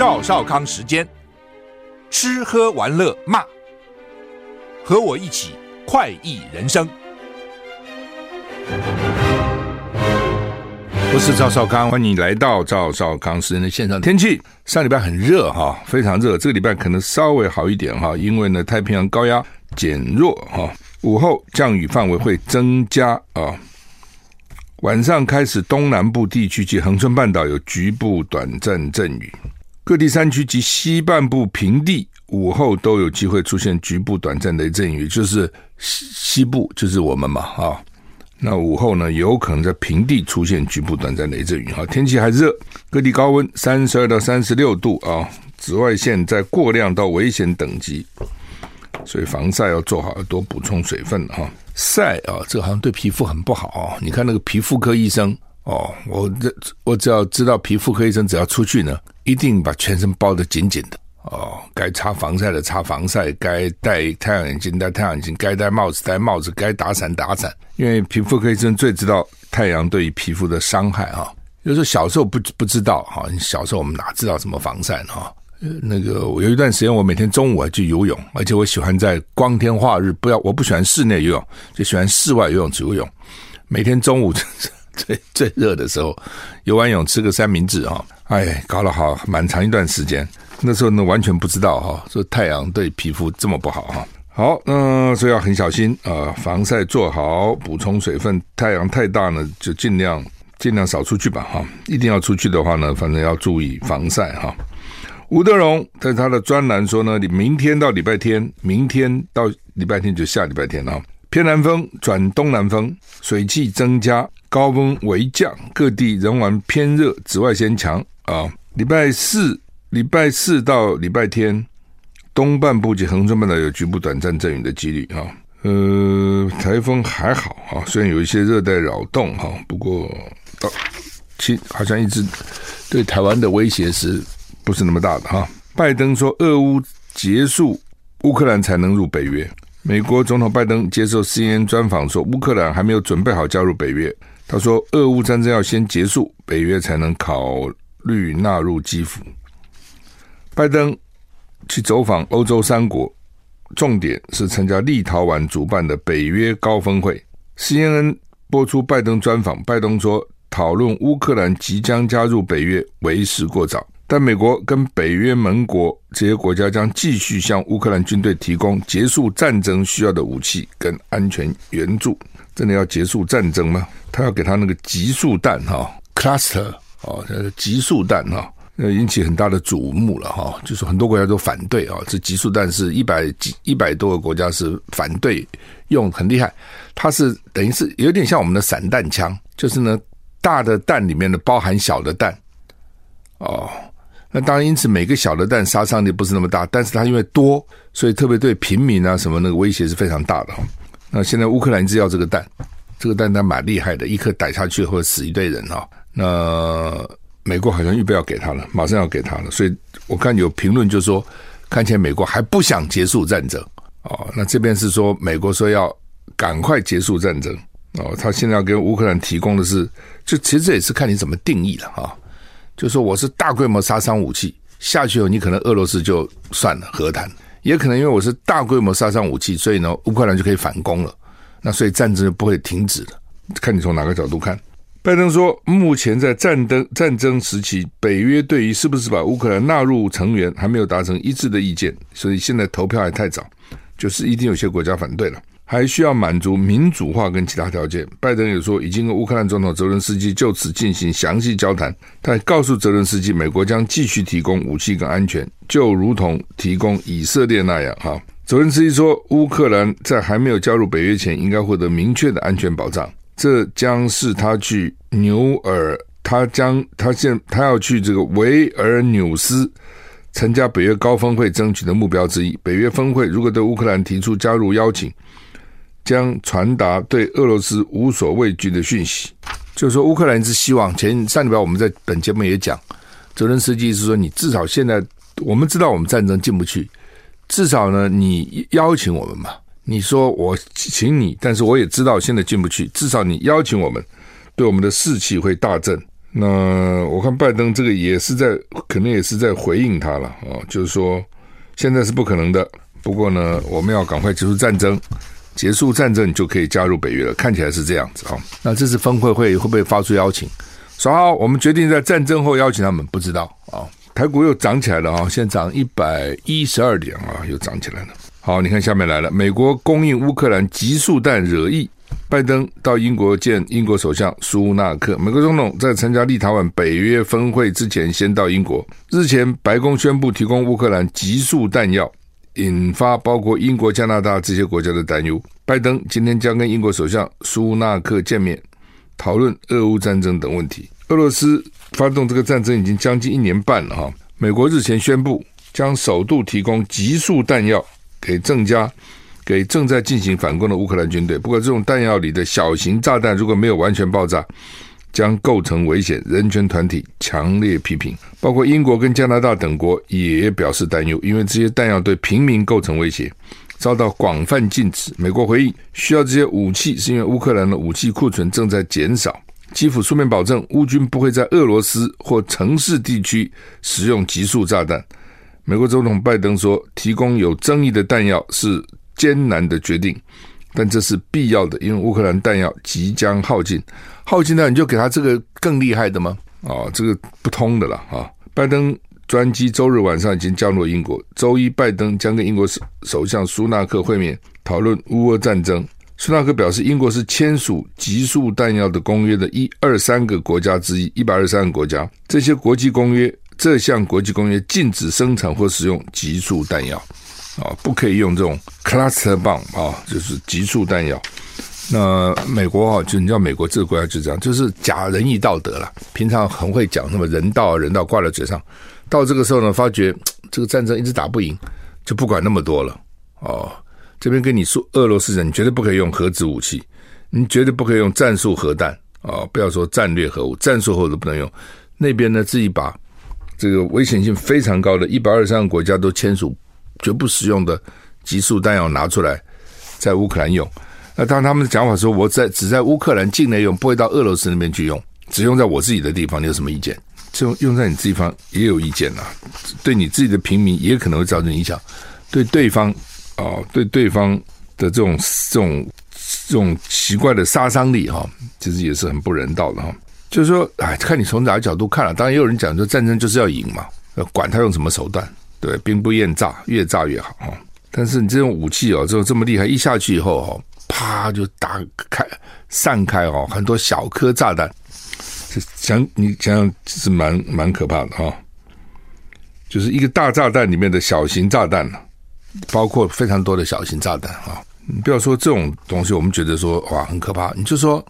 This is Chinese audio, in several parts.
赵少康时间，吃喝玩乐骂，和我一起快意人生。我是赵少康，欢迎你来到赵少康时间的现场。天气上礼拜很热哈，非常热。这个礼拜可能稍微好一点哈，因为呢太平洋高压减弱哈，午后降雨范围会增加啊。晚上开始东南部地区及恒春半岛有局部短暂阵雨。各地山区及西半部平地午后都有机会出现局部短暂雷阵雨，就是西西部就是我们嘛啊，那午后呢有可能在平地出现局部短暂雷阵雨哈，天气还热，各地高温三十二到三十六度啊，紫外线在过量到危险等级，所以防晒要做好，要多补充水分哈。晒啊，这好像对皮肤很不好啊，你看那个皮肤科医生。哦，我这我只要知道皮肤科医生只要出去呢，一定把全身包得紧紧的。哦，该擦防晒的擦防晒，该戴太阳眼镜戴太阳眼镜，该戴帽子戴帽子，该打伞打伞。因为皮肤科医生最知道太阳对于皮肤的伤害啊。有时候小时候不不知道哈，小时候我们哪知道什么防晒？哈，那个我有一段时间我每天中午还去游泳，而且我喜欢在光天化日，不要我不喜欢室内游泳，就喜欢室外游泳池游泳，每天中午。最最热的时候，游完泳吃个三明治哈，哎，搞了好蛮长一段时间。那时候呢，完全不知道哈，说太阳对皮肤这么不好哈。好，那所以要很小心啊，防晒做好，补充水分。太阳太大呢，就尽量尽量少出去吧哈。一定要出去的话呢，反正要注意防晒哈。吴德荣在他的专栏说呢，你明天到礼拜天，明天到礼拜天就下礼拜天啊。偏南风转东南风，水汽增加，高温为降，各地仍然偏热，紫外线强啊。礼拜四、礼拜四到礼拜天，东半部及恒春半岛有局部短暂阵雨的几率啊。呃，台风还好啊，虽然有一些热带扰动哈，不过到其好像一直对台湾的威胁是不是那么大的哈？拜登说，俄乌结束，乌克兰才能入北约。美国总统拜登接受 CNN 专访说，乌克兰还没有准备好加入北约。他说，俄乌战争要先结束，北约才能考虑纳入基辅。拜登去走访欧洲三国，重点是参加立陶宛主办的北约高峰会。CNN 播出拜登专访，拜登说，讨论乌克兰即将加入北约为时过早。但美国跟北约盟国这些国家将继续向乌克兰军队提供结束战争需要的武器跟安全援助。真的要结束战争吗？他要给他那个极速弹哈，cluster 哦，极速弹哈，那引起很大的瞩目了哈。就是很多国家都反对啊，这极速弹是一百几一百多个国家是反对用，很厉害。它是等于是有点像我们的散弹枪，就是呢大的弹里面的包含小的弹哦。那当然，因此每个小的弹杀伤力不是那么大，但是它因为多，所以特别对平民啊什么那个威胁是非常大的哈。那现在乌克兰一直要这个弹，这个弹它蛮厉害的，一颗逮下去会死一堆人哈。那美国好像预备要给他了，马上要给他了，所以我看有评论就说，看起来美国还不想结束战争哦。那这边是说美国说要赶快结束战争哦，他现在要给乌克兰提供的是，就其实这也是看你怎么定义了哈。就说我是大规模杀伤武器下去后，你可能俄罗斯就算了和谈，也可能因为我是大规模杀伤武器，所以呢乌克兰就可以反攻了，那所以战争就不会停止了。看你从哪个角度看。拜登说，目前在战争战争时期，北约对于是不是把乌克兰纳入成员还没有达成一致的意见，所以现在投票还太早，就是一定有些国家反对了。还需要满足民主化跟其他条件。拜登也说，已经跟乌克兰总统泽伦斯基就此进行详细交谈。他还告诉泽伦斯基，美国将继续提供武器跟安全，就如同提供以色列那样。哈，泽伦斯基说，乌克兰在还没有加入北约前，应该获得明确的安全保障。这将是他去纽尔，他将他现他要去这个维尔纽斯参加北约高峰会争取的目标之一。北约峰会如果对乌克兰提出加入邀请，将传达对俄罗斯无所畏惧的讯息。就是说，乌克兰是希望前上礼拜我们在本节目也讲，泽伦斯基是说，你至少现在我们知道我们战争进不去，至少呢，你邀请我们嘛。你说我请你，但是我也知道现在进不去。至少你邀请我们，对我们的士气会大振。那我看拜登这个也是在，可能也是在回应他了啊，就是说现在是不可能的。不过呢，我们要赶快结束战争，结束战争你就可以加入北约了。看起来是这样子啊。那这次峰会会会不会发出邀请？说好，我们决定在战争后邀请他们，不知道啊。台股又涨起来了啊，现在涨一百一十二点啊，又涨起来了。好，你看下面来了。美国供应乌克兰集束弹惹议，拜登到英国见英国首相苏纳克。美国总统在参加立陶宛北约峰会之前，先到英国。日前，白宫宣布提供乌克兰集束弹药，引发包括英国、加拿大这些国家的担忧。拜登今天将跟英国首相苏纳克见面，讨论俄乌战争等问题。俄罗斯发动这个战争已经将近一年半了哈。美国日前宣布将首度提供集束弹药。给增加，给正在进行反攻的乌克兰军队。不过，这种弹药里的小型炸弹如果没有完全爆炸，将构成危险。人权团体强烈批评，包括英国跟加拿大等国也表示担忧，因为这些弹药对平民构成威胁，遭到广泛禁止。美国回应，需要这些武器，是因为乌克兰的武器库存正在减少。基辅书面保证，乌军不会在俄罗斯或城市地区使用集束炸弹。美国总统拜登说：“提供有争议的弹药是艰难的决定，但这是必要的，因为乌克兰弹药即将耗尽。耗尽了，你就给他这个更厉害的吗？哦，这个不通的了啊！”拜登专机周日晚上已经降落英国，周一拜登将跟英国首首相苏纳克会面，讨论乌俄战争。苏纳克表示，英国是签署集束弹药的公约的一二三个国家之一，一百二十三个国家，这些国际公约。这项国际公约禁止生产或使用集束弹药，啊，不可以用这种 cluster bomb 啊，就是集束弹药。那美国啊，就你知道美国这个国家就这样，就是假仁义道德了。平常很会讲什么人道人道挂在嘴上，到这个时候呢，发觉这个战争一直打不赢，就不管那么多了。哦，这边跟你说，俄罗斯人你绝对不可以用核子武器，你绝对不可以用战术核弹啊，不要说战略核武，战术核武都不能用。那边呢，自己把。这个危险性非常高的，一百二十三个国家都签署绝不使用的集束弹药拿出来在乌克兰用。那当他们的讲法说，我在只在乌克兰境内用，不会到俄罗斯那边去用，只用在我自己的地方，你有什么意见？就用在你地方也有意见啊，对你自己的平民也可能会造成影响，对对方啊、哦，对对方的这种这种这种奇怪的杀伤力哈，其实也是很不人道的哈。就是说，哎，看你从哪个角度看了。当然，也有人讲说战争就是要赢嘛，管他用什么手段，对，兵不厌诈，越诈越好哈。但是你这种武器哦，这这么厉害，一下去以后哈，啪就打开散开哦，很多小颗炸弹，这想你想想是蛮蛮可怕的哈。就是一个大炸弹里面的小型炸弹，包括非常多的小型炸弹啊。你不要说这种东西，我们觉得说哇很可怕，你就说。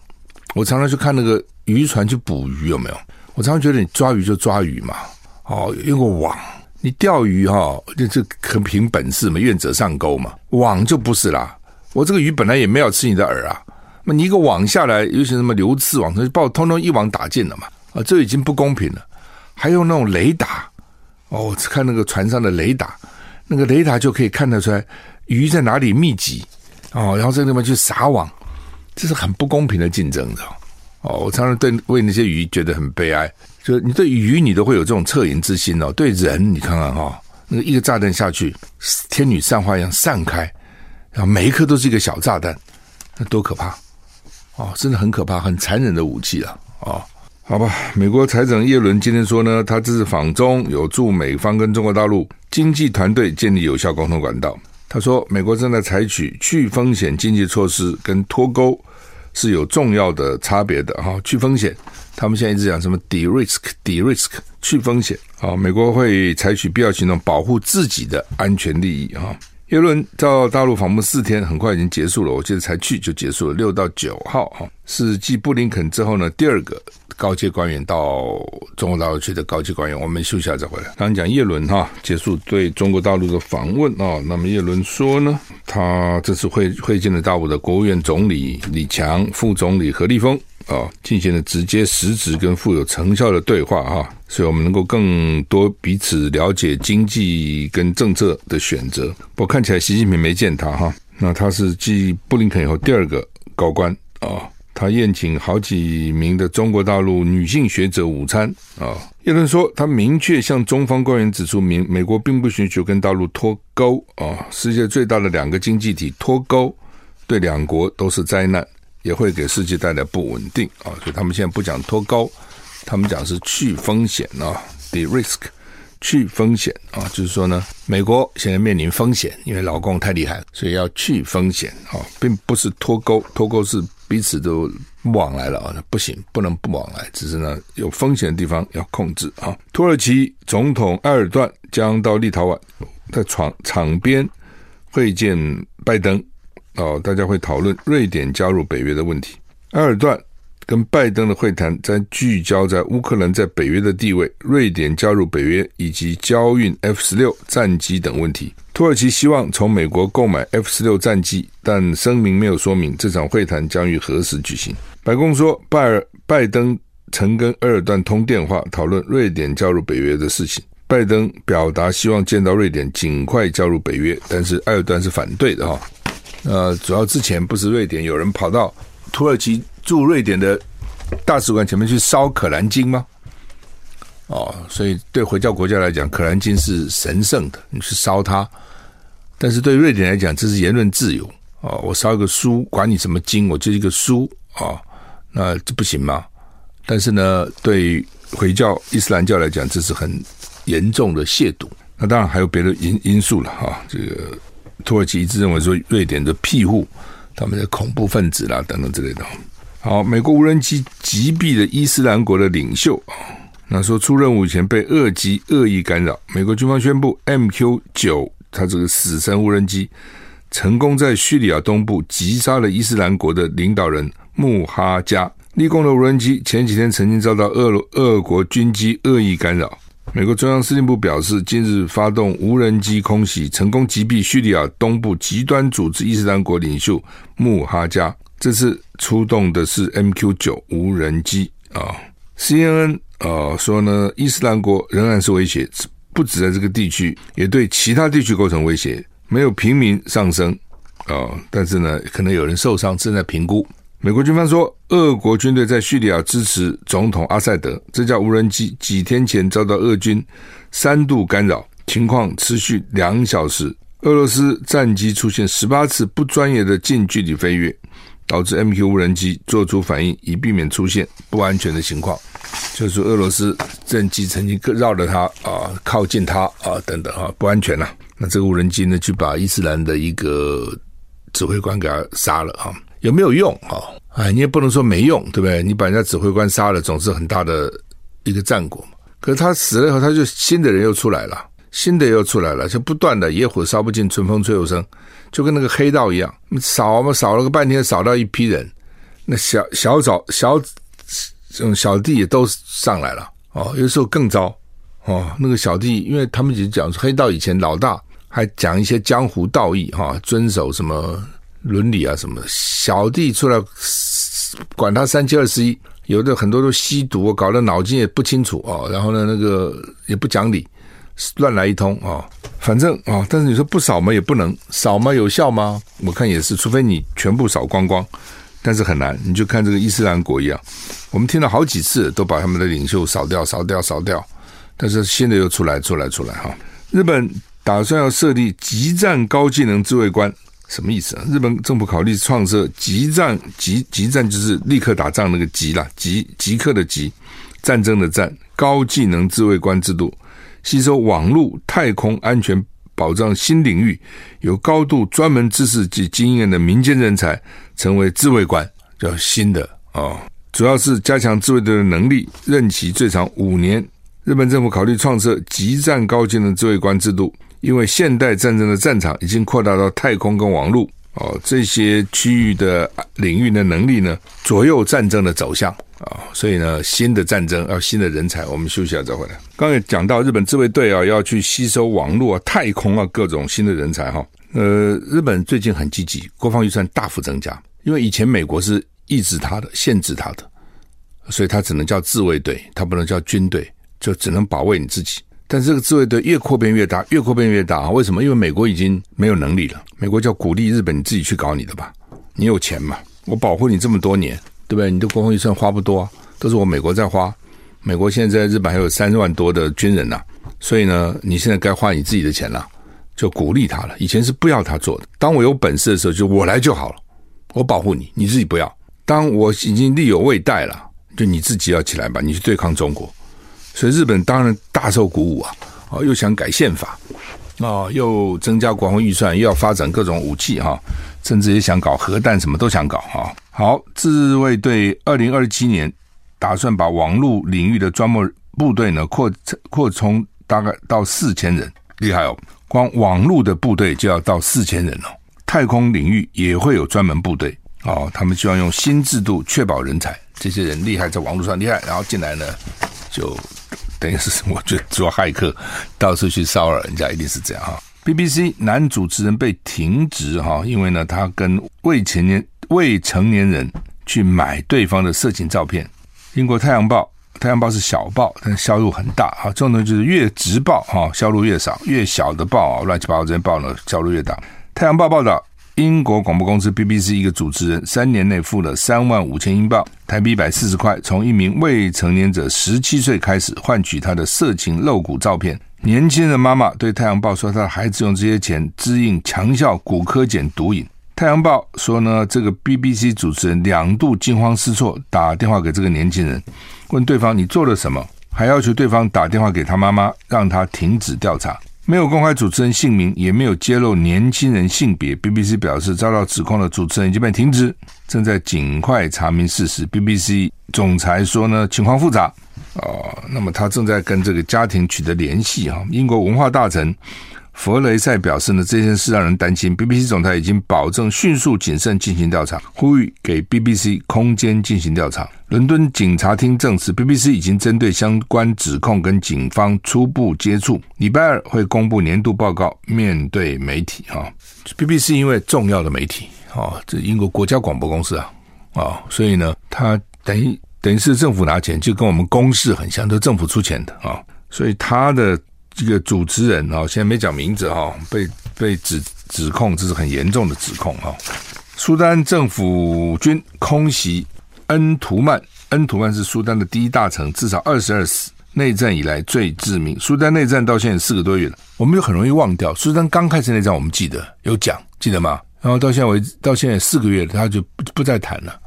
我常常去看那个渔船去捕鱼，有没有？我常常觉得你抓鱼就抓鱼嘛，哦，用个网，你钓鱼哈、哦，就就可凭本事嘛，愿者上钩嘛。网就不是啦，我这个鱼本来也没有吃你的饵啊，那你一个网下来，尤其什么流刺网，就把我通通一网打尽了嘛，啊，这已经不公平了。还有那种雷达，哦，看那个船上的雷达，那个雷达就可以看得出来鱼在哪里密集，哦，然后在那边去撒网。这是很不公平的竞争的哦！我常常对为那些鱼觉得很悲哀，就你对鱼你都会有这种恻隐之心哦，对人你看看哈，那个一个炸弹下去，天女散花一样散开，然后每一颗都是一个小炸弹，那多可怕哦！真的很可怕，很残忍的武器啊！哦，好吧，美国财长耶伦今天说呢，他这次访中有助美方跟中国大陆经济团队建立有效沟通管道。他说，美国正在采取去风险经济措施，跟脱钩是有重要的差别的哈。去风险，他们现在一直讲什么 de-risk，de-risk，去风险啊。美国会采取必要行动，保护自己的安全利益哈。耶伦到大陆访问四天，很快已经结束了。我记得才去就结束了，六到九号哈，是继布林肯之后呢第二个高阶官员到中国大陆去的高级官员。我们休息一下再回来。刚刚讲耶伦哈结束对中国大陆的访问啊，那么耶伦说呢，他这次会会见了大陆的国务院总理李强、副总理何立峰。啊，进行了直接、实质跟富有成效的对话哈，所以我们能够更多彼此了解经济跟政策的选择。不过看起来习近平没见他哈，那他是继布林肯以后第二个高官啊，他宴请好几名的中国大陆女性学者午餐啊。耶伦说，他明确向中方官员指出，美美国并不允许跟大陆脱钩啊，世界最大的两个经济体脱钩，对两国都是灾难。也会给世界带来不稳定啊，所以他们现在不讲脱钩，他们讲是去风险啊，de-risk，去风险啊，就是说呢，美国现在面临风险，因为老共太厉害，所以要去风险啊，并不是脱钩，脱钩是彼此都不往来了啊，不行，不能不往来，只是呢有风险的地方要控制啊。土耳其总统埃尔段将到立陶宛，在场场边会见拜登。哦，大家会讨论瑞典加入北约的问题。埃尔段跟拜登的会谈将聚焦在乌克兰在北约的地位、瑞典加入北约以及交运 F 十六战机等问题。土耳其希望从美国购买 F 十六战机，但声明没有说明这场会谈将于何时举行。白宫说，拜尔拜登曾跟埃尔段通电话讨论瑞典加入北约的事情。拜登表达希望见到瑞典尽快加入北约，但是埃尔段是反对的哈。呃，主要之前不是瑞典有人跑到土耳其驻瑞典的大使馆前面去烧可兰经吗？哦，所以对回教国家来讲，可兰经是神圣的，你去烧它。但是对瑞典来讲，这是言论自由哦，我烧一个书，管你什么经，我就一个书啊、哦，那这不行吗？但是呢，对回教伊斯兰教来讲，这是很严重的亵渎。那当然还有别的因因素了哈、这个。土耳其一直认为说瑞典的庇护他们的恐怖分子啦等等之类的。好，美国无人机击毙了伊斯兰国的领袖啊，那说出任务以前被恶机恶意干扰。美国军方宣布，MQ 九它这个死神无人机成功在叙利亚东部击杀了伊斯兰国的领导人穆哈加。立功的无人机前几天曾经遭到俄俄国军机恶意干扰。美国中央司令部表示，近日发动无人机空袭，成功击毙叙利亚东部极端组织伊斯兰国领袖穆哈加。这次出动的是 MQ 九无人机啊。CNN 啊说呢，伊斯兰国仍然是威胁，不止在这个地区，也对其他地区构成威胁。没有平民丧生啊，但是呢，可能有人受伤，正在评估。美国军方说，俄国军队在叙利亚支持总统阿塞德。这架无人机几天前遭到俄军三度干扰，情况持续两小时。俄罗斯战机出现十八次不专业的近距离飞跃，导致 MQ 无人机做出反应，以避免出现不安全的情况。就是俄罗斯战机曾经绕着它啊，靠近它啊，等等啊，不安全呐。那这个无人机呢，就把伊斯兰的一个指挥官给他杀了啊。有没有用啊？哎，你也不能说没用，对不对？你把人家指挥官杀了，总是很大的一个战果嘛。可是他死了以后，他就新的人又出来了，新的又出来了，就不断的野火烧不尽，春风吹又生，就跟那个黑道一样，扫嘛扫了个半天，扫到一批人，那小小找小这种小弟也都上来了哦。有时候更糟哦，那个小弟，因为他们只讲黑道以前老大还讲一些江湖道义哈，遵守什么。伦理啊什么，小弟出来管他三七二十一，有的很多都吸毒，搞得脑筋也不清楚啊。然后呢，那个也不讲理，乱来一通啊。反正啊，但是你说不扫吗？也不能扫吗？有效吗？我看也是，除非你全部扫光光，但是很难。你就看这个伊斯兰国一样，我们听了好几次，都把他们的领袖扫掉、扫掉、扫掉，但是新的又出来、出来、出来哈。日本打算要设立极战高技能自卫官。什么意思啊？日本政府考虑创设极战极极战，就是立刻打仗那个极啦，极极刻的极，战争的战，高技能自卫官制度，吸收网络、太空安全保障新领域有高度专门知识及经验的民间人才，成为自卫官，叫新的啊、哦，主要是加强自卫队的能力，任期最长五年。日本政府考虑创设极战高技能自卫官制度。因为现代战争的战场已经扩大到太空跟网络哦，这些区域的领域的能力呢，左右战争的走向啊、所以呢，新的战争要新的人才。我们休息一下再回来。刚才讲到日本自卫队啊，要去吸收网络啊、太空啊各种新的人才哈、呃，日本最近很积极，国防预算大幅增加，因为以前美国是抑制他的、限制他的，所以他只能叫自卫队，他不能叫军队，就只能保卫你自己。但这个自卫队越扩编越大，越扩编越大啊！为什么？因为美国已经没有能力了。美国叫鼓励日本，你自己去搞你的吧。你有钱嘛？我保护你这么多年，对不对？你的国防预算花不多，都是我美国在花。美国现在在日本还有三万多的军人呐，所以呢，你现在该花你自己的钱了，就鼓励他了。以前是不要他做的。当我有本事的时候，就我来就好了，我保护你，你自己不要。当我已经力有未逮了，就你自己要起来吧，你去对抗中国。所以日本当然大受鼓舞啊！哦，又想改宪法，哦，又增加国防预算，又要发展各种武器哈，甚至也想搞核弹，什么都想搞哈。好，自卫队二零二七年打算把网络领域的专门部队呢扩扩充大概到四千人，厉害哦！光网络的部队就要到四千人哦。太空领域也会有专门部队哦，他们希望用新制度确保人才，这些人厉害，在网络上厉害，然后进来呢就。等于是我觉得做骇客到处去骚扰人家，一定是这样哈。BBC 男主持人被停职哈，因为呢他跟未成年未成年人去买对方的色情照片。英国太阳报，太阳报是小报，但销路很大哈。重点就是越直报哈销路越少，越小的报啊乱七八糟这些报呢销路越大。太阳报报道。英国广播公司 BBC 一个主持人三年内付了三万五千英镑（台币一百四十块），从一名未成年者十七岁开始换取他的色情露骨照片。年轻的妈妈对《太阳报》说，他的孩子用这些钱支应强效骨科碱毒瘾。《太阳报》说呢，这个 BBC 主持人两度惊慌失措，打电话给这个年轻人，问对方你做了什么，还要求对方打电话给他妈妈，让他停止调查。没有公开主持人姓名，也没有揭露年轻人性别。BBC 表示，遭到指控的主持人已经被停职，正在尽快查明事实。BBC 总裁说呢，情况复杂。哦，那么他正在跟这个家庭取得联系哈。英国文化大臣。弗雷塞表示呢，这件事让人担心。BBC 总裁已经保证迅速谨慎进行调查，呼吁给 BBC 空间进行调查。伦敦警察厅证实，BBC 已经针对相关指控跟警方初步接触，礼拜二会公布年度报告，面对媒体哈。BBC 因为重要的媒体啊，这英国国家广播公司啊啊，所以呢，它等于等于是政府拿钱，就跟我们公视很像，都政府出钱的啊，所以它的。这个主持人啊，现在没讲名字哈，被被指指控，这是很严重的指控哈。苏丹政府军空袭恩图曼，恩图曼是苏丹的第一大城，至少二十二死，内战以来最致命。苏丹内战到现在四个多月了，我们就很容易忘掉。苏丹刚开始内战，我们记得有讲，记得吗？然后到现在为止，到现在四个月了，他就不不再谈了，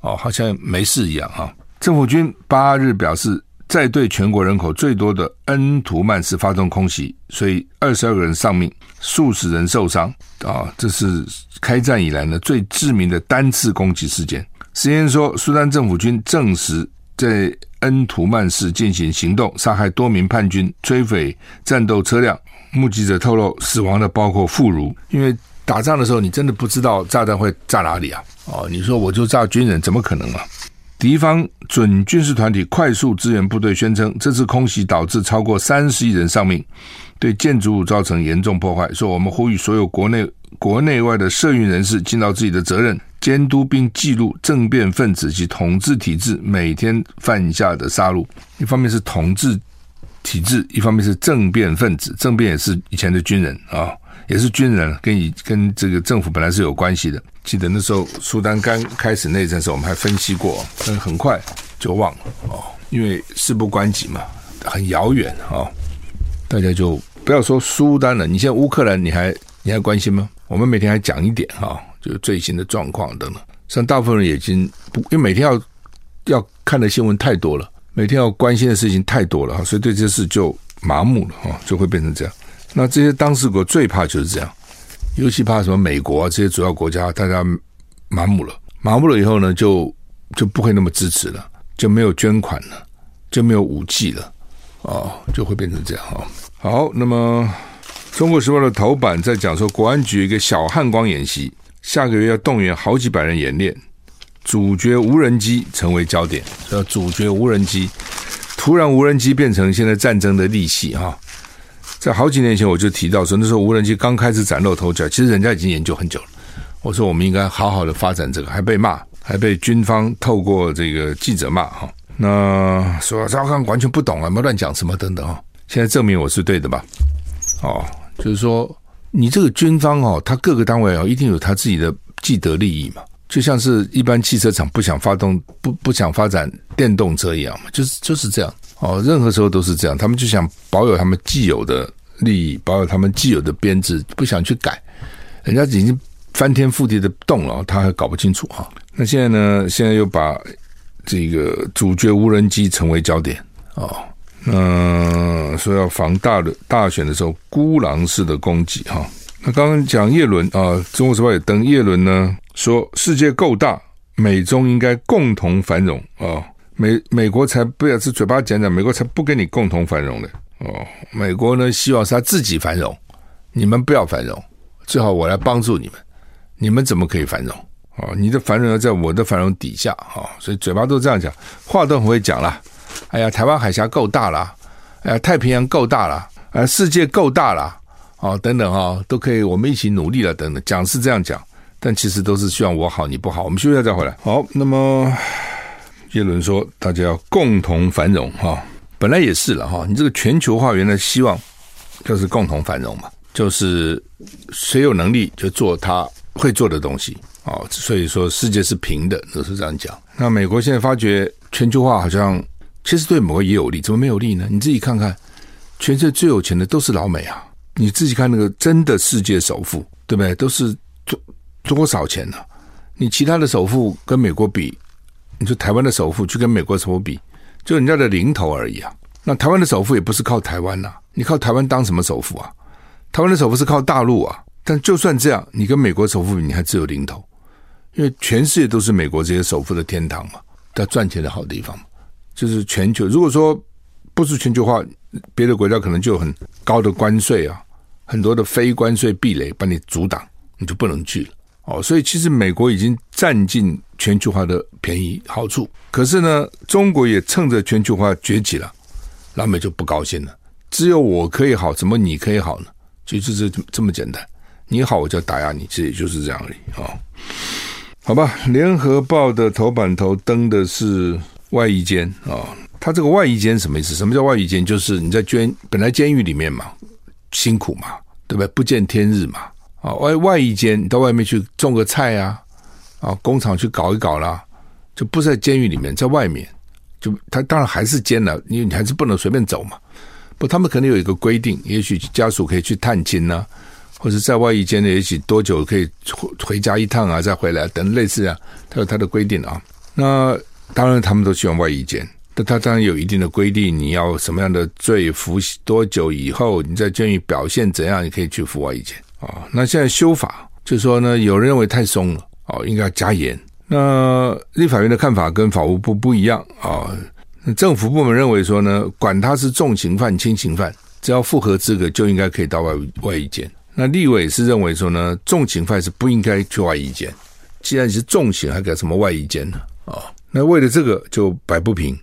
哦，好像没事一样哈。政府军八日表示。在对全国人口最多的恩图曼市发动空袭，所以二十二个人丧命，数十人受伤啊！这是开战以来呢最致命的单次攻击事件。CNN 说，苏丹政府军证实在恩图曼市进行行动，杀害多名叛军，摧毁战斗车辆。目击者透露，死亡的包括妇孺。因为打仗的时候，你真的不知道炸弹会炸哪里啊！哦，你说我就炸军人，怎么可能啊？敌方准军事团体快速支援部队宣称，这次空袭导致超过三十亿人丧命，对建筑物造成严重破坏。说我们呼吁所有国内国内外的社运人士尽到自己的责任，监督并记录政变分子及统治体制每天犯下的杀戮。一方面是统治体制，一方面是政变分子。政变也是以前的军人啊。也是军人，跟以跟这个政府本来是有关系的。记得那时候苏丹刚开始内战时候，我们还分析过，但很快就忘了哦，因为事不关己嘛，很遥远哦，大家就不要说苏丹了。你现在乌克兰，你还你还关心吗？我们每天还讲一点哈，就是最新的状况等等。像大部分人已经不，因为每天要要看的新闻太多了，每天要关心的事情太多了哈，所以对这些事就麻木了哈，就会变成这样。那这些当事国最怕就是这样，尤其怕什么？美国啊，这些主要国家，大家麻木了，麻木了以后呢，就就不会那么支持了，就没有捐款了，就没有武器了，哦，就会变成这样哈。好，那么中国时报的头版在讲说，国安局一个小汉光演习，下个月要动员好几百人演练，主角无人机成为焦点。说主角无人机，突然无人机变成现在战争的利器哈。在好几年前我就提到说，那时候无人机刚开始崭露头角，其实人家已经研究很久了。我说我们应该好好的发展这个，还被骂，还被军方透过这个记者骂哈。那说赵刚完全不懂啊，没乱讲什么等等哈。现在证明我是对的吧？哦，就是说你这个军方哦，他各个单位哦，一定有他自己的既得利益嘛。就像是一般汽车厂不想发动不不想发展电动车一样嘛，就是就是这样哦。任何时候都是这样，他们就想保有他们既有的利益，保有他们既有的编制，不想去改。人家已经翻天覆地的动了，他还搞不清楚哈。那现在呢？现在又把这个主角无人机成为焦点哦。那说要防大的大选的时候孤狼式的攻击哈。那刚刚讲叶伦啊，《中国时报》也登叶伦呢。说世界够大，美中应该共同繁荣啊！美美国才不要是嘴巴讲讲，美国才不跟你共同繁荣的哦。美国呢，希望是他自己繁荣，你们不要繁荣，最好我来帮助你们。你们怎么可以繁荣哦？你的繁荣要在我的繁荣底下啊！所以嘴巴都这样讲，话都很会讲了。哎呀，台湾海峡够大了，哎呀，太平洋够大了，哎，世界够大了，哦，等等哈，都可以，我们一起努力了，等等，讲是这样讲。但其实都是希望我好，你不好。我们休息一下再回来。好，那么耶伦说，大家要共同繁荣哈。本来也是了哈。你这个全球化原来希望就是共同繁荣嘛，就是谁有能力就做他会做的东西啊。所以说世界是平的，都是这样讲。那美国现在发觉全球化好像其实对美国也有利，怎么没有利呢？你自己看看，全世界最有钱的都是老美啊。你自己看那个真的世界首富，对不对？都是多。多少钱呢、你其他的首富跟美国比，你说台湾的首富去跟美国首富比，就人家的零头而已啊。那台湾的首富也不是靠台湾呐、啊，你靠台湾当什么首富啊？台湾的首富是靠大陆啊。但就算这样，你跟美国首富比，你还只有零头，因为全世界都是美国这些首富的天堂嘛，他赚钱的好地方，就是全球。如果说不是全球化，别的国家可能就很高的关税啊，很多的非关税壁垒把你阻挡，你就不能去了。哦，所以其实美国已经占尽全球化的便宜好处，可是呢，中国也趁着全球化崛起了，老美就不高兴了。只有我可以好，怎么你可以好呢？其实就是这么简单，你好我就打压你，这也就是这样而已啊。好吧，联合报的头版头登的是外衣监啊，他这个外衣监什么意思？什么叫外衣监？就是你在监本来监狱里面嘛，辛苦嘛，对不对？不见天日嘛。啊，外外一间，你到外面去种个菜啊，啊，工厂去搞一搞啦，就不在监狱里面，在外面，就他当然还是监了，因为你还是不能随便走嘛。不，他们可能有一个规定，也许家属可以去探亲呐、或者在外一间呢，也许多久可以回回家一趟啊，再回来等类似啊，他有他的规定啊。那当然，他们都喜欢外一间，但他当然有一定的规定，你要什么样的罪，服多久以后，你在监狱表现怎样，你可以去服外役监。啊，那现在修法就说呢，有人认为太松了，哦，应该要加严。那立法院的看法跟法务部不一样啊。政府部门认为说呢，管他是重刑犯、轻刑犯，只要符合资格，就应该可以到外外役监。那立委是认为说呢，重刑犯是不应该去外役监。既然你是重刑，还搞什么外役监呢？啊，那为了这个就摆不平，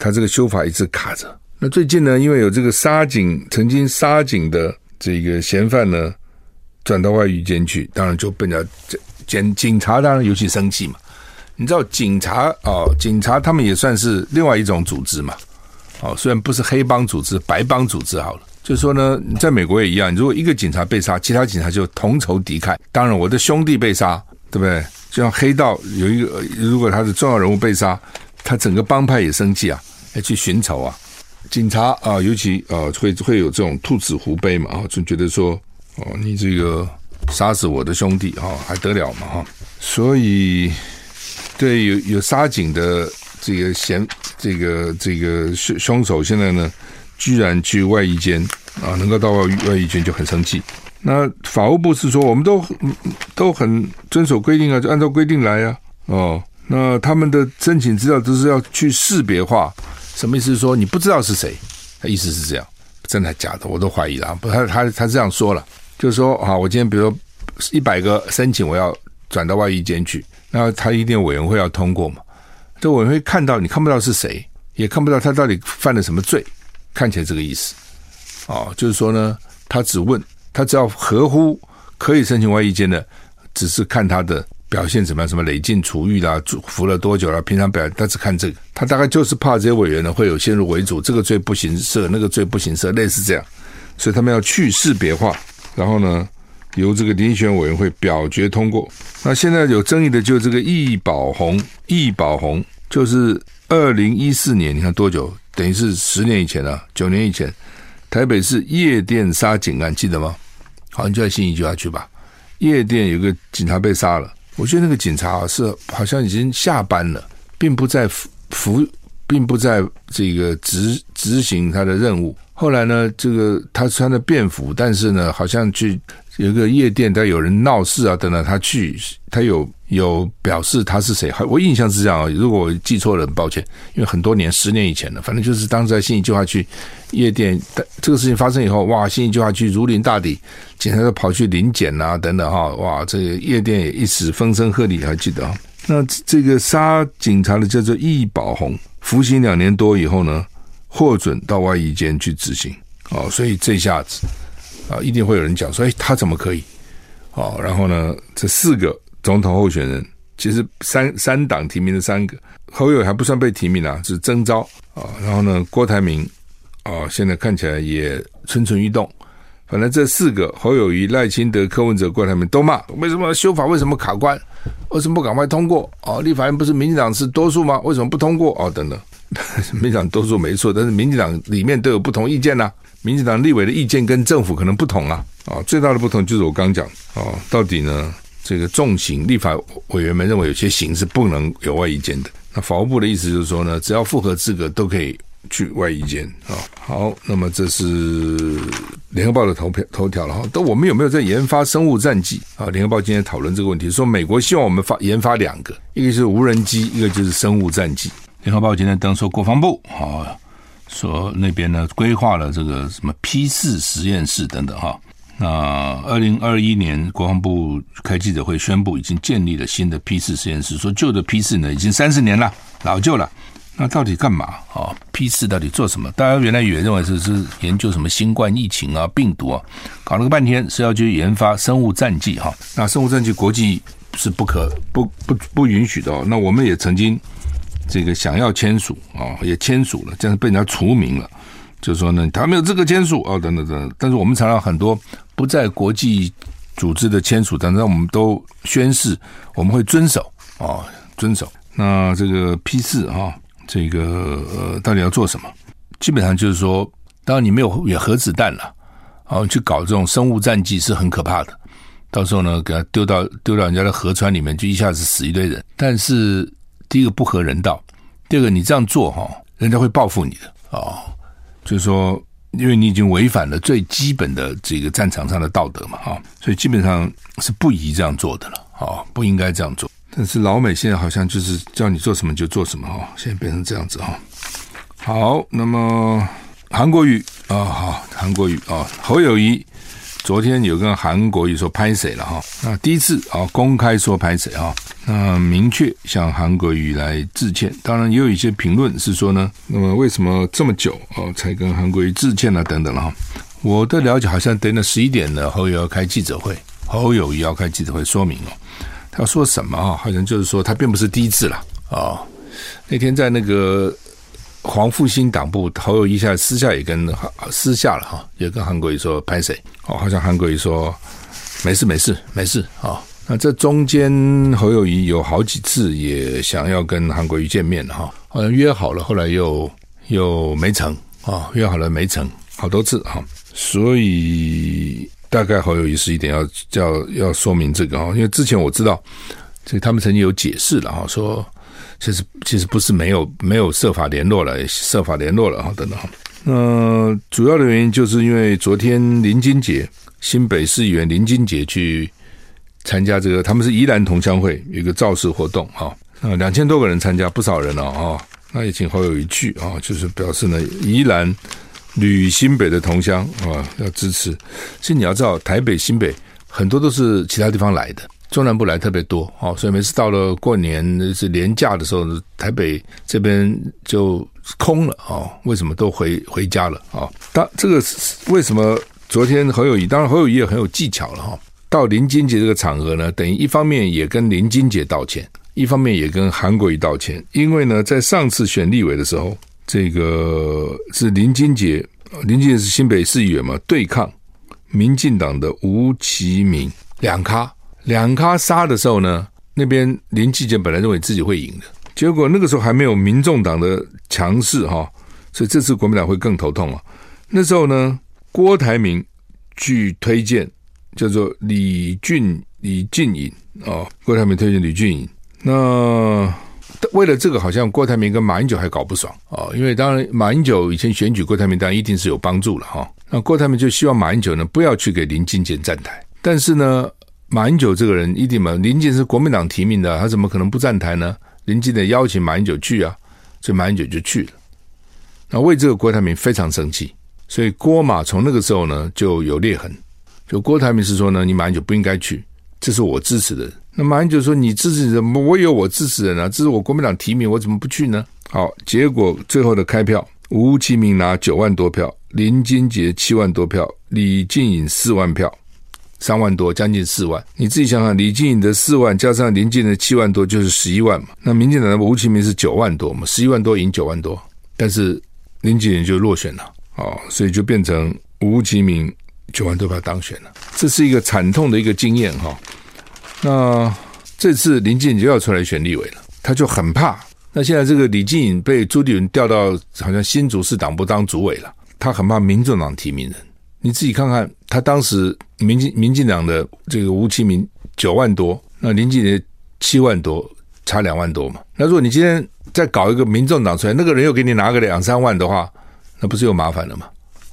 他这个修法一直卡着。那最近呢，因为有这个杀警，曾经杀警的这个嫌犯呢。转到外役监去，当然就被人家检警察当然尤其生气嘛。你知道警察哦，警察他们也算是另外一种组织嘛。哦，虽然不是黑帮组织，白帮组织好了。就说呢，在美国也一样，如果一个警察被杀，其他警察就同仇敌忾。当然，我的兄弟被杀，对不对？就像黑道有一个，如果他的重要人物被杀，他整个帮派也生气啊，还去寻仇啊。警察啊，尤其啊，会会有这种兔子胡悲嘛，啊，就觉得说。哦，你这个杀死我的兄弟哈，还得了嘛哈？所以，对有有杀警的这个嫌这个这个凶凶手，现在呢，居然去外衣间啊，能够到外外衣间就很生气。那法务部是说，我们都都很遵守规定啊，就按照规定来啊。哦，那他们的申请资料都是要去识别化，什么意思？是说你不知道是谁，他意思是这样。真的假的，我都怀疑了。不，他他他这样说了，就是说啊，我今天比如说一百个申请，我要转到外衣监去，那他一定委员会要通过嘛。这委员会看到你看不到是谁，也看不到他到底犯了什么罪，看起来这个意思。哦，就是说呢，他只问他只要合乎可以申请外衣监的，只是看他的。表现怎么样？什么累进处遇啦，服了多久了？平常表，他只看这个，他大概就是怕这些委员呢会有先入为主，这个罪不行赦，那个罪不行赦，类似这样，所以他们要去识别化，然后呢，由这个遴选委员会表决通过。那现在有争议的就是这个易宝红，易宝红就是二零一四年，你看多久？等于是十年以前了，九年以前，台北市夜店杀警案，记得吗？好像就在新义计划区吧，夜店有个警察被杀了。我觉得那个警察是好像已经下班了，并不在服服，并不在这个执执行他的任务。后来呢，这个他穿着便服，但是呢，好像去有一个夜店，他有人闹事啊等等，他去，他有有表示他是谁。我印象是这样啊，如果我记错了，很抱歉，因为很多年，十年以前了，反正就是当时在信义计划区夜店，这个事情发生以后，哇，信义计划区如临大敌，警察都跑去临检啊等等哈，哇，这个夜店也一时风声鹤唳，还记得？那这个杀警察的叫做易宝鸿，服刑两年多以后呢，获准到外役监去执行哦，所以这下子啊，一定会有人讲说，哎，他怎么可以？哦，然后呢，这四个总统候选人，其实三三党提名的三个，侯友还不算被提名啊，是征召啊。然后呢，郭台铭啊，现在看起来也蠢蠢欲动。反正这四个侯友谊、赖清德、柯文哲、郭台铭都骂，为什么修法？为什么卡关？为什么不赶快通过？哦，立法院不是民进党是多数吗？为什么不通过？哦，等等。民进党多数没错，但是民进党里面都有不同意见呐、民进党立委的意见跟政府可能不同啊。啊，最大的不同就是我刚讲啊，到底呢，这个重刑立法委员们认为有些刑是不能有外役监的。那法务部的意思就是说呢，只要符合资格都可以去外役监啊。好，那么这是联合报的头条头条了哈。但我们有没有在研发生物战剂啊？联合报今天讨论这个问题，说美国希望我们发研发两个，一个是无人机，一个就是生物战剂。联合报今天登说，国防部啊，说那边呢规划了这个什么 P 四实验室等等哈。那二零二一年国防部开记者会宣布，已经建立了新的 P 四实验室，说旧的 P 四呢已经三十年了，老旧了。那到底干嘛啊？P 四到底做什么？大家原来以为认为是是研究什么新冠疫情啊、病毒啊，搞了个半天是要去研发生物战剂哈。那生物战剂国际是不可不不不允许的。那我们也曾经。这个想要签署啊，也签署了，这样被人家除名了。就是说呢，他没有资格签署啊，等等等等。但是我们常常很多不在国际组织的签署，但是我们都宣誓我们会遵守啊，遵守。那这个批示啊，这个呃，到底要做什么？基本上就是说，当然你没有有核子弹了，啊，去搞这种生物战剂是很可怕的。到时候呢，给他丢到丢到人家的河川里面，就一下子死一堆人。但是第一个不合人道，第二个你这样做哈，人家会报复你的哦。就是说，因为你已经违反了最基本的这个战场上的道德嘛哈，所以基本上是不宜这样做的了啊，不应该这样做。但是老美现在好像就是叫你做什么就做什么哈，现在变成这样子哈。好，那么韩国瑜啊，好，韩国瑜啊，侯友谊。昨天有跟韩国瑜说拍谁了哈？那第一次啊公开说拍谁啊？那明确向韩国瑜来致歉。当然也有一些评论是说呢，那么为什么这么久哦才跟韩国瑜致歉呢？等等了哈。我的了解好像等到十一点了，侯友要开记者会，侯友宜要开记者会说明哦，他说什么啊？好像就是说他并不是第一次了啊。那天在那个。黄复兴党部侯友宜下私下也跟私下了哈，也跟韩国瑜说拍谁哦，好像韩国瑜说没事没事没事啊。那这中间侯友谊有好几次也想要跟韩国瑜见面哈，好像约好了，后来又又没成啊，约好了没成，好多次哈。所以大概侯友谊是一点要要要说明这个啊，因为之前我知道，这他们曾经有解释了哈，说。其实其实不是没有没有设法联络了，设法联络了哈，等等哈。那主要的原因就是因为昨天林金杰新北市议员林金杰去参加这个，他们是宜兰同乡会有一个造势活动哈，那两千多个人参加，不少人了啊。那也请侯友宜去啊，就是表示呢，宜兰吕新北的同乡啊，要支持。其实你要知道，台北、新北很多都是其他地方来的，中南部来特别多哦。所以每次到了过年是年假的时候，台北这边就空了哦。为什么都回回家了啊？当这个为什么昨天侯友宜，当然侯友宜也很有技巧了哈。到林金杰这个场合呢，等于一方面也跟林金杰道歉，一方面也跟韩国瑜道歉，因为呢，在上次选立委的时候。这个是林金杰，林金杰是新北市议员嘛，对抗民进党的吴琪铭两咖两咖杀的时候呢，那边林金杰本来认为自己会赢的，结果那个时候还没有民众党的强势哈，所以这次国民党会更头痛啊。那时候呢，郭台铭据推荐叫做李俊李俊颖哦，郭台铭推荐李俊颖那。为了这个，好像郭台铭跟马英九还搞不爽哦，因为当然马英九以前选举郭台铭，当然一定是有帮助了哈。那郭台铭就希望马英九呢不要去给林金坚站台，但是呢，马英九这个人一定嘛，林金是国民党提名的，他怎么可能不站台呢？林金得邀请马英九去啊，所以马英九就去了。那为这个郭台铭非常生气，所以郭马从那个时候呢就有裂痕。就郭台铭是说呢，你马英九不应该去，这是我支持的。那马英九说：“你支持人，我有我支持人啊，这是我国民党提名，我怎么不去呢？”好，结果最后的开票，吴其明拿九万多票，林金杰七万多票，李进颖四万票，三万多，将近四万。你自己想想，李进颖的四万加上林进的七万多，就是十一万嘛。那民进党的吴其明是九万多嘛，十一万多赢九万多，但是林进颖就落选了，哦，所以就变成吴其明九万多票当选了，这是一个惨痛的一个经验哈。那这次林进颖就要出来选立委了，他就很怕。那现在这个李进颖被朱立伦调到好像新竹市党部当主委了，他很怕民众党提名人。你自己看看，他当时民进民进党的这个吴其明九万多，那林进颖七万多，差两万多嘛。那如果你今天再搞一个民众党出来，那个人又给你拿个两三万的话，那不是又麻烦了吗？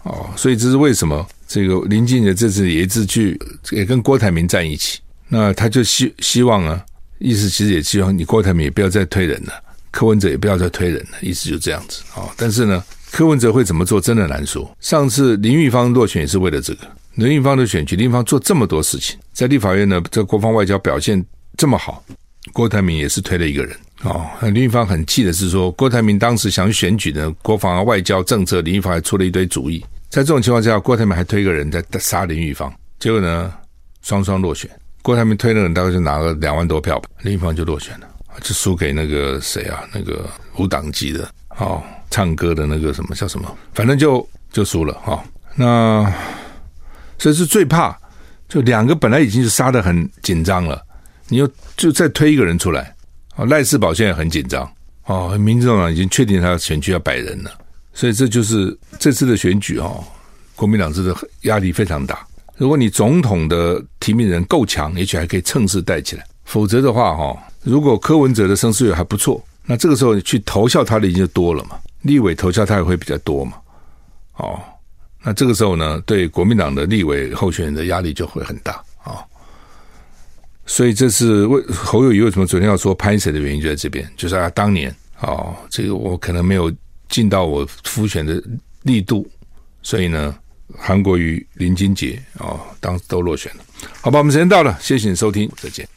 哦，所以这是为什么这个林进颖这次也一直去也跟郭台铭站一起。那他就希希望啊，意思其实也希望你郭台铭也不要再推人了，柯文哲也不要再推人了，意思就这样子啊。但是呢，柯文哲会怎么做，真的难说。上次林玉芳落选也是为了这个，林玉芳的选举，林玉芳做这么多事情，在立法院呢，在国防外交表现这么好，郭台铭也是推了一个人哦。林玉芳很气的是说，郭台铭当时想选举的国防外交政策，林玉芳还出了一堆主意，在这种情况下，郭台铭还推一个人在杀林玉芳，结果呢，双双落选。郭台铭推的人大概就拿了两万多票吧，林玉芳就落选了，就输给那个谁啊？那个无党籍的，哦，唱歌的那个什么叫什么？反正就就输了哈、哦。那所以是最怕，就两个本来已经是杀的很紧张了，你又就再推一个人出来，哦，赖世宝现在很紧张，哦，民众党已经确定他选区要摆人了，所以这就是这次的选举哦，国民党这个压力非常大。如果你总统的提名人够强，也许还可以趁势带起来；否则的话，哈，如果柯文哲的声势也还不错，那这个时候你去投效他的已经就多了嘛，立委投效他也会比较多嘛，哦，那这个时候呢，对国民党的立委候选人的压力就会很大啊、哦。所以这是为侯友宜为什么昨天要说拍谁的原因就在这边，就是啊，当年哦，这个我可能没有尽到我复选的力度，所以呢。韩国瑜、林金杰啊，当时都落选了。好吧，我们时间到了，谢谢你收听，再见。